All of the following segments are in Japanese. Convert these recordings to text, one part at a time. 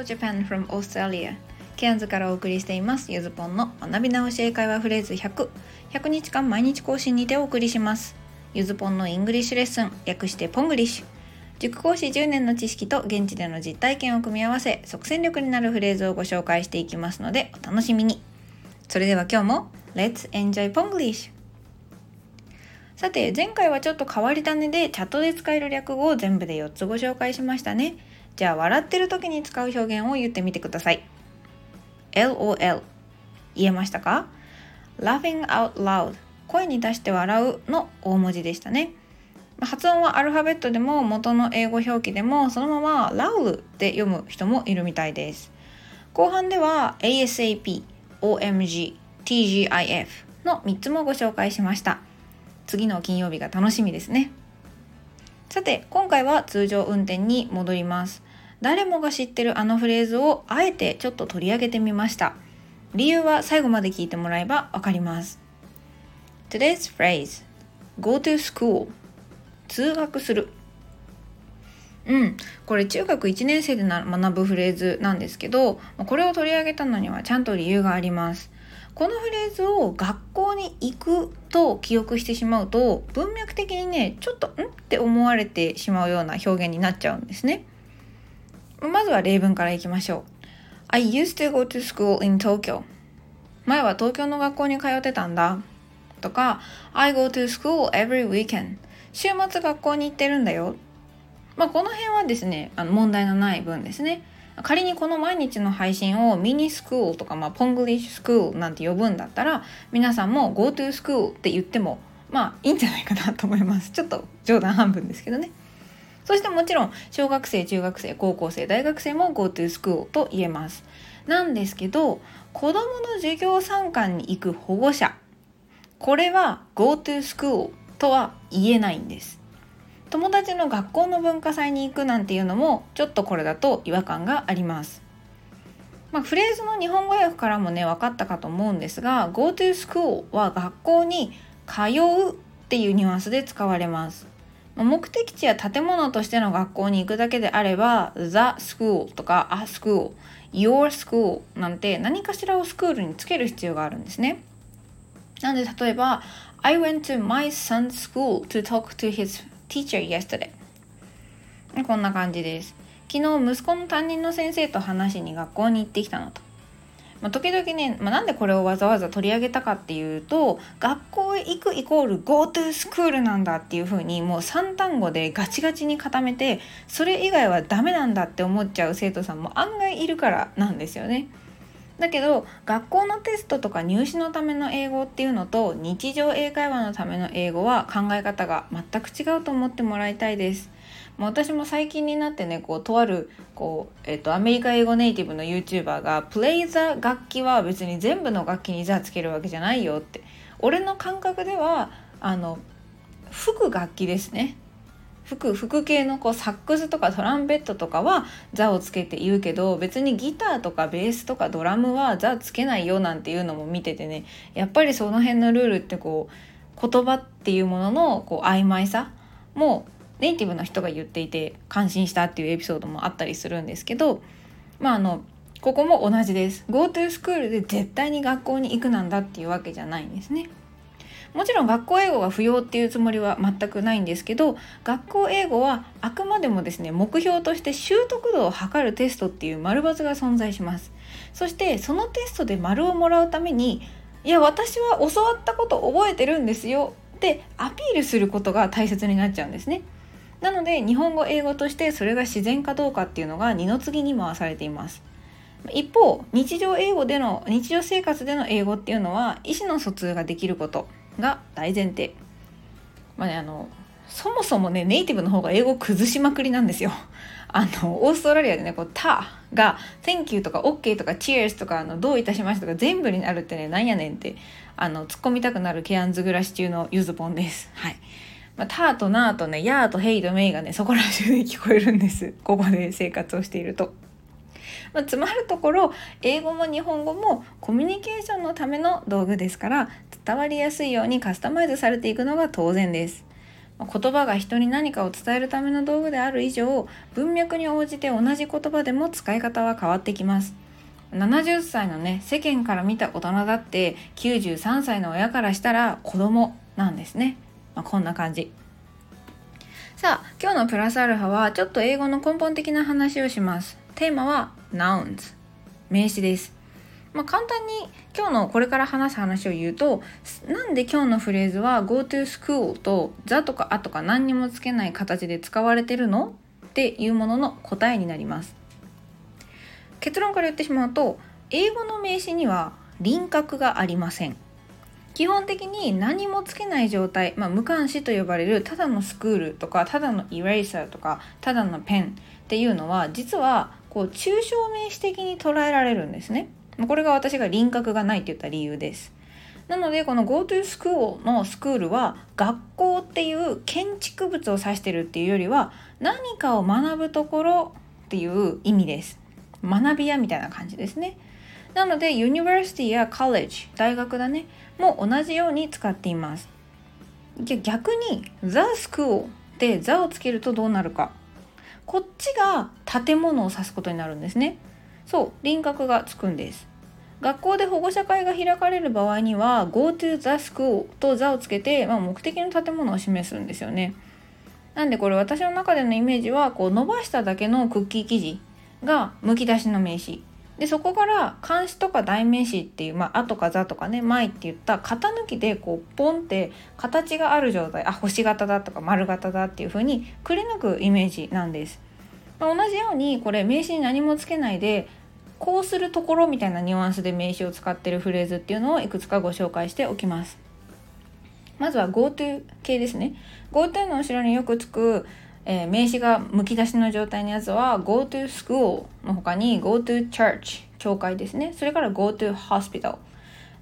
Hello Japan from Australia ケアンズからお送りしています。ゆずぽんの学び直し英会話フレーズ100 100日間毎日更新にてお送りします。ゆずぽんのイングリッシュレッスン略してポングリッシュ。塾講師10年の知識と現地での実体験を組み合わせ即戦力になるフレーズをご紹介していきますのでお楽しみに。それでは今日も Let's enjoy Ponglish! さて前回はちょっと変わり種でチャットで使える略語を全部で4つご紹介しましたね。じゃあ笑ってる時に使う表現を言ってみてください。LOL 言えましたか？Laughing out loud 声に出して笑うの大文字でしたね。発音はアルファベットでも元の英語表記でもそのまま loud って読む人もいるみたいです。後半では ASAP、OMG、TGIF の3つもご紹介しました。次の金曜日が楽しみですね。さて今回は通常運転に戻ります。誰もが知ってるあのフレーズをあえてちょっと取り上げてみました。理由は最後まで聞いてもらえばわかります。Today's phrase Go to school. 通学する。うん。これ中学1年生で学ぶフレーズなんですけどこれを取り上げたのにはちゃんと理由があります。このフレーズを学校に行くと記憶してしまうと文脈的にねちょっとん？って思われてしまうような表現になっちゃうんですね。まずは例文からいきましょう。I used to go to school in Tokyo. 前は東京の学校に通ってたんだ。とか I go to school every weekend. 週末学校に行ってるんだよ。まあこの辺はですねあの問題のない文ですね。仮にこの毎日の配信をミニスクールとか、まあ、ポングリッシュスクールなんて呼ぶんだったら皆さんも Go to school って言ってもまあいいんじゃないかなと思います。ちょっと冗談半分ですけどね。そしてもちろん小学生中学生高校生大学生も Go to school と言えますなんですけど子どもの授業参観に行く保護者これは Go to school とは言えないんです友達の学校の文化祭に行くなんていうのもちょっとこれだと違和感があります。まあ、フレーズの日本語訳からもね分かったかと思うんですが Go to school は学校に通うっていうニュアンスで使われます。目的地や建物としての学校に行くだけであれば The School とか A School Your School なんて何かしらをスクールにつける必要があるんですね。なんで例えば I went to my son's school to talk to his teacher yesterday. こんな感じです。昨日息子の担任の先生と話しに学校に行ってきたのと、まあ、時々ね、まあ、なんでこれをわざわざ取り上げたかっていうと学校へ行くイコール go to スクールなんだっていう風にもう3単語でガチガチに固めてそれ以外はダメなんだって思っちゃう生徒さんも案外いるからなんですよね。だけど学校のテストとか入試のための英語っていうのと日常英会話のための英語は考え方が全く違うと思ってもらいたいです。も私も最近になってねこうとあるこう、えっと、アメリカ英語ネイティブの YouTuber が「プレイザ楽器は別に全部の楽器にザつけるわけじゃないよ」って俺の感覚ではあの吹く楽器ですね服服系のこうサックスとかトランペットとかは「座」をつけて言うけど別にギターとかベースとかドラムは「座」つけないよなんていうのも見ててねやっぱりその辺のルールってこう言葉っていうもののこう曖昧さもネイティブの人が言っていて感心したっていうエピソードもあったりするんですけどまああのここも同じです。GoTo スクールで絶対に学校に行くなんだっていうわけじゃないんですね。もちろん学校英語が不要っていうつもりは全くないんですけど学校英語はあくまでもですね目標として習得度を測るテストっていう丸×が存在します。そしてそのテストで丸をもらうためにいや私は教わったこと覚えてるんですよってアピールすることが大切になっちゃうんですね。なので日本語英語としてそれが自然かどうかっていうのが二の次に回されています。一方日常英語での日常生活での英語っていうのは意思の疎通ができること。が大前提。まあね、あのそもそもねネイティブの方が英語崩しまくりなんですよ。あのオーストラリアでねこう「た」が「Thank you」とか「OK」とか「Cheers」とかあの「どういたしました」とか全部になるってねなんやねんってあの突っ込みたくなるケアンズ暮らし中のゆずぽんです。はいまあ、タとナーとね、ヤーとヘイとメイがね、そこら中で聞こえるんです。ここで生活をしていると。まあ、つまるところ英語も日本語もコミュニケーションのための道具ですから伝わりやすいようにカスタマイズされていくのが当然です。言葉が人に何かを伝えるための道具である以上文脈に応じて同じ言葉でも使い方は変わってきます。70歳のね世間から見た大人だって93歳の親からしたら子供なんですね、まあ、こんな感じ。さあ今日のプラスアルファはちょっと英語の根本的な話をします。テーマは nouns 名詞です。まあ、簡単に今日のこれから話す話を言うとなんで今日のフレーズは go to school と the とか a とか何にもつけない形で使われてるの？っていうものの答えになります。結論から言ってしまうと英語の名詞には輪郭がありません。基本的に何もつけない状態、まあ、無関詞と呼ばれるただのスクールとかただのイレーサーとかただのペンっていうのは実はこう抽象名詞的に捉えられるんですね。これが私が輪郭がないって言った理由です。なのでこの GoTo School のスクールは学校っていう建築物を指してるっていうよりは何かを学ぶところっていう意味です。学び屋みたいな感じですね。なので University や College 大学だねも同じように使っています。逆に The School で The をつけるとどうなるか。こっちが建物を指すことになるんですね。そう輪郭がつくんです。学校で保護者会が開かれる場合には Go to the school と the をつけて、まあ、目的の建物を示すんですよね。なんでこれ私の中でのイメージはこう伸ばしただけのクッキー生地がむき出しの名詞でそこから漢詞とか代名詞っていう「まあ」あとか「ざ」とかね「まい」って言った型抜きでこうポンって形がある状態あ星型だとか丸型だっていう風にくり抜くイメージなんです。ま、同じようにこれ名詞に何もつけないでこうするところみたいなニュアンスで名詞を使ってるフレーズっていうのをいくつかご紹介しておきます。まずは GoTo 系ですね。GoTo の後ろによくつく、えー、名詞がむき出しの状態のやつは GoTo School の他に GoTo Church 教会ですね。それから GoTo Hospital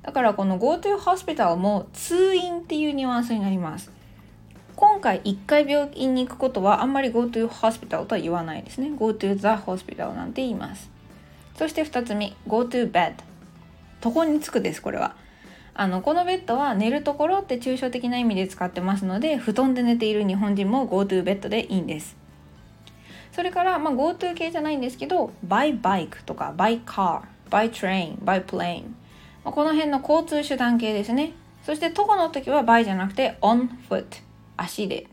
だからこの GoTo Hospital も通院っていうニュアンスになります。今回1回病院に行くことはあんまり GoTo Hospital とは言わないですね。GoTo the Hospital なんて言います。そして2つ目 Go to bed 床につくですこれはあのこのベッドは寝るところって抽象的な意味で使ってますので布団で寝ている日本人も Go to bed でいいんです。それから、まあ、GoTo 系じゃないんですけど by bike とか by car by train by plane この辺の交通手段系ですね。そして徒歩の時は by じゃなくて on foot 足で。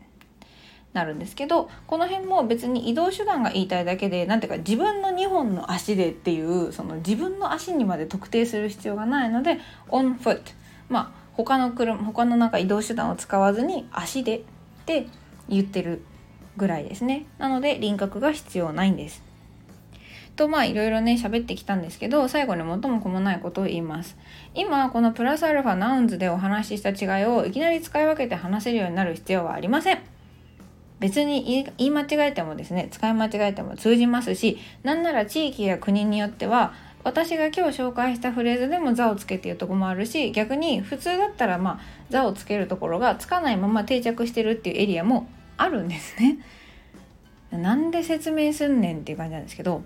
なるんですけどこの辺も別に移動手段が言いたいだけで何ていうか自分の2本の足でっていうその自分の足にまで特定する必要がないので on foot まあ他の車他のなんか移動手段を使わずに足でって言ってるぐらいですね。なので輪郭が必要ないんです。とまあいろいろね喋ってきたんですけど最後に最も子もないことを言います。今このプラスアルファナウンズでお話しした違いをいきなり使い分けて話せるようになる必要はありません。別に言い間違えてもですね使い間違えても通じますしなんなら地域や国によっては私が今日紹介したフレーズでも「座」をつけていうとこもあるし逆に普通だったらまあ「座」をつけるところがつかないまま定着してるっていうエリアもあるんですね。なんで説明すんねんっていう感じなんですけど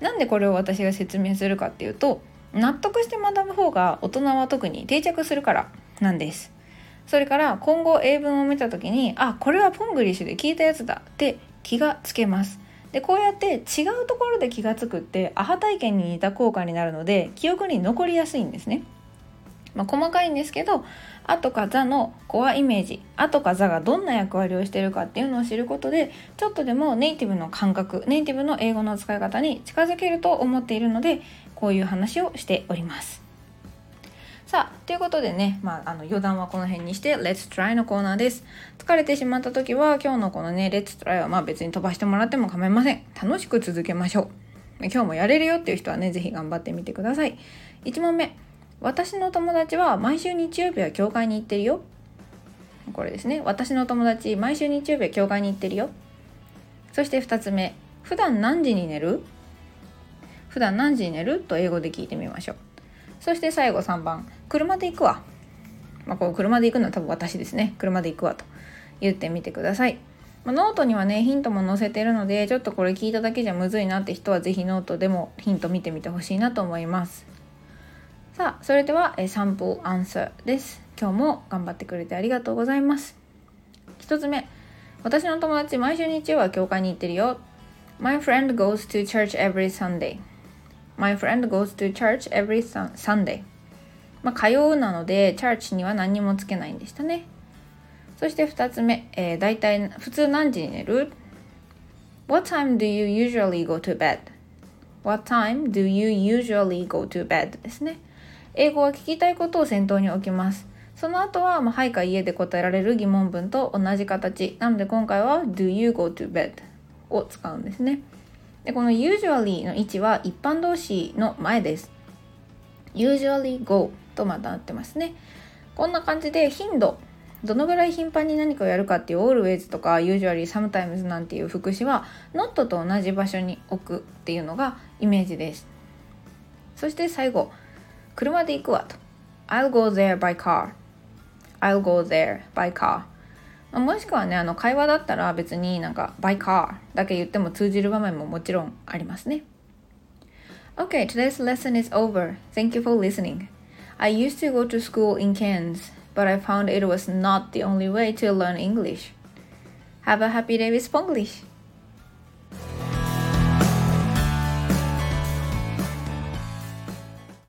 なんでこれを私が説明するかっていうと納得して学ぶ方が大人は特に定着するからなんです。それから今後英文を見た時にあこれはポングリッシュで聞いたやつだって気がつけます。でこうやって違うところで気が付くってアハ体験に似た効果になるので記憶に残りやすいんですね、まあ、細かいんですけど「あ」とか「座」のコアイメージ「あ」とか「座」がどんな役割をしているかっていうのを知ることでちょっとでもネイティブの感覚ネイティブの英語の使い方に近づけると思っているのでこういう話をしております。さあということでね、まあ、あの余談はこの辺にして Let's try のコーナーです。疲れてしまった時は今日のこのね Let's try はまあ別に飛ばしてもらっても構いません。楽しく続けましょう。今日もやれるよっていう人はね是非頑張ってみてください。1問目。私の友達は毎週日曜日は教会に行ってるよ。これですね。私の友達毎週日曜日は教会に行ってるよ。そして2つ目。普段何時に寝る？普段何時に寝る？と英語で聞いてみましょう。そして最後3番車で行くわ。まあ、こう車で行くのは多分私ですね。車で行くわと言ってみてください。まあ、ノートにはね、ヒントも載せてるので、ちょっとこれ聞いただけじゃむずいなって人は是非ノートでもヒント見てみてほしいなと思います。さあ、それでは、えサンプルアンサーです。今日も頑張ってくれてありがとうございます。1つ目。私の友達毎週日曜は教会に行ってるよ My friend goes to church every Sunday My friend goes to church every Sunday まあ、通うなので、チャーチには何にもつけないんでしたね。そして2つ目、えー、大体普通何時に寝る ?What time do you usually go to bed?What time do you usually go to bed? ですね。英語は聞きたいことを先頭に置きます。その後は、まあ、はいか家で答えられる疑問文と同じ形。なので今回は Do you go to bed? を使うんですね。でこの usually の位置は一般動詞の前です。usually go とまたなってますね。こんな感じで頻度、どのぐらい頻繁に何かをやるかっていう always とか usually sometimes なんていう副詞は not と同じ場所に置くっていうのがイメージです。そして最後、車で行くわと。I'll go there by car. I'll go there by car. もしくはね、あの会話だったら別になんか by car だけ言っても通じる場面ももちろんありますね。Okay, today's lesson is over. Thank you for listening. I used to go to school in Cairns, but I found it was not the only way to learn English. Have a happy day with Spanglish!